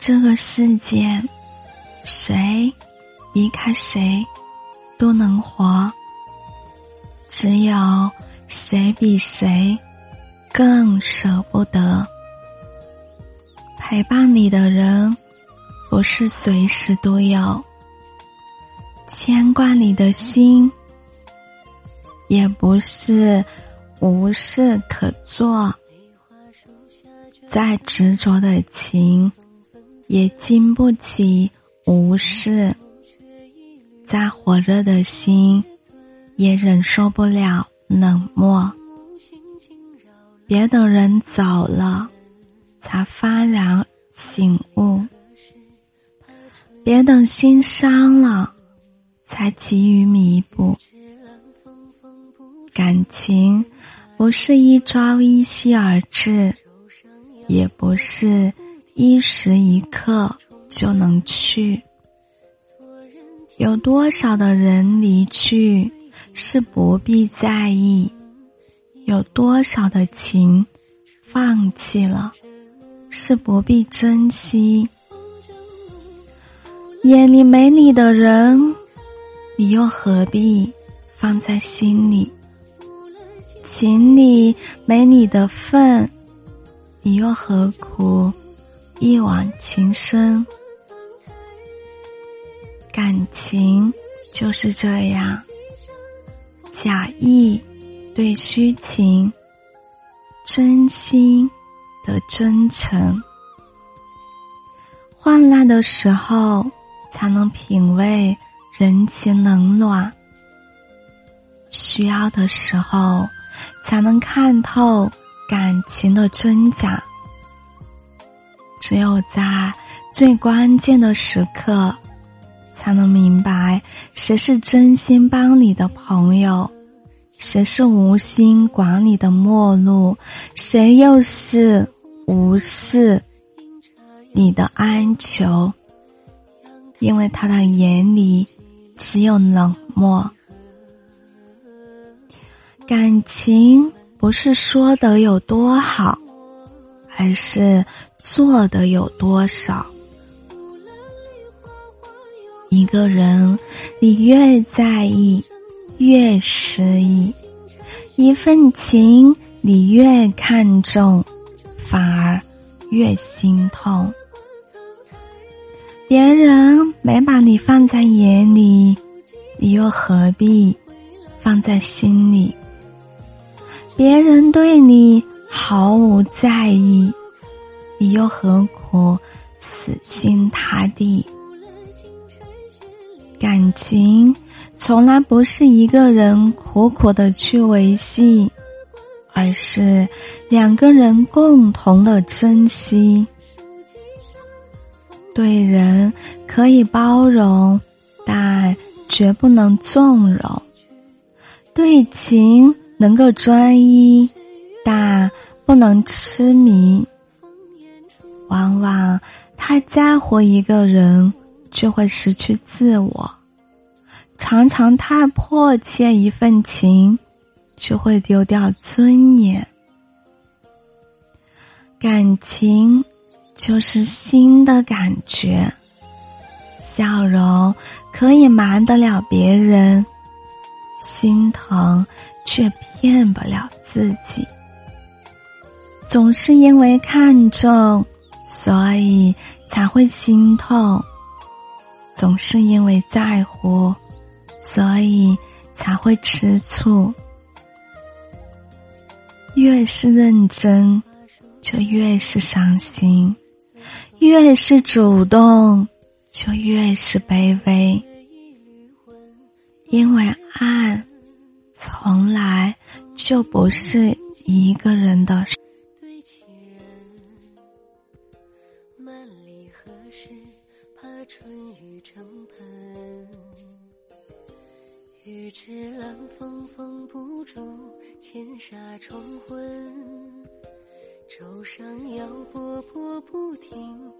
这个世界，谁离开谁都能活，只有谁比谁更舍不得。陪伴你的人，不是随时都有；牵挂你的心，也不是无事可做。再执着的情。也经不起无视，再火热的心，也忍受不了冷漠。别等人走了，才幡然醒悟；别等心伤了，才急于弥补。感情不是一朝一夕而至，也不是。一时一刻就能去，有多少的人离去是不必在意，有多少的情放弃了是不必珍惜。眼里没你的人，你又何必放在心里？情里没你的份，你又何苦？一往情深，感情就是这样，假意对虚情，真心的真诚。患难的时候，才能品味人情冷暖；需要的时候，才能看透感情的真假。只有在最关键的时刻，才能明白谁是真心帮你的朋友，谁是无心管你的陌路，谁又是无视你的哀求。因为他的眼里只有冷漠。感情不是说的有多好，而是。做的有多少？一个人，你越在意，越失意；一份情，你越看重，反而越心痛。别人没把你放在眼里，你又何必放在心里？别人对你毫无在意。你又何苦死心塌地？感情从来不是一个人苦苦的去维系，而是两个人共同的珍惜。对人可以包容，但绝不能纵容；对情能够专一，但不能痴迷。往往太在乎一个人，就会失去自我；常常太迫切一份情，就会丢掉尊严。感情就是心的感觉，笑容可以瞒得了别人，心疼却骗不了自己。总是因为看重。所以才会心痛，总是因为在乎，所以才会吃醋。越是认真，就越是伤心；越是主动，就越是卑微。因为爱，从来就不是一个人的。怕春雨成盆，欲知兰风风不住，千沙重魂舟上摇，波波不停。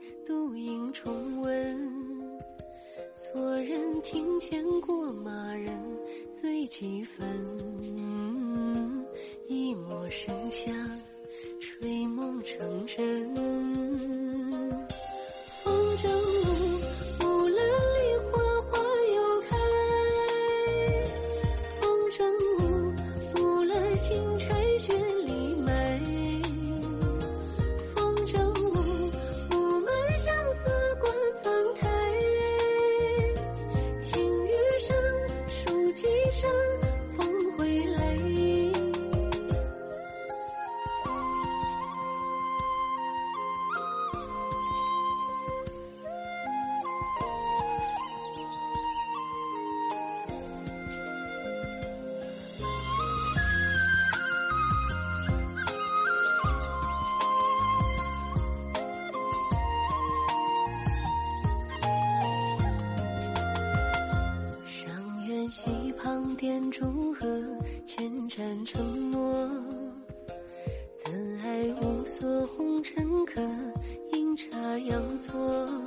可阴差阳错。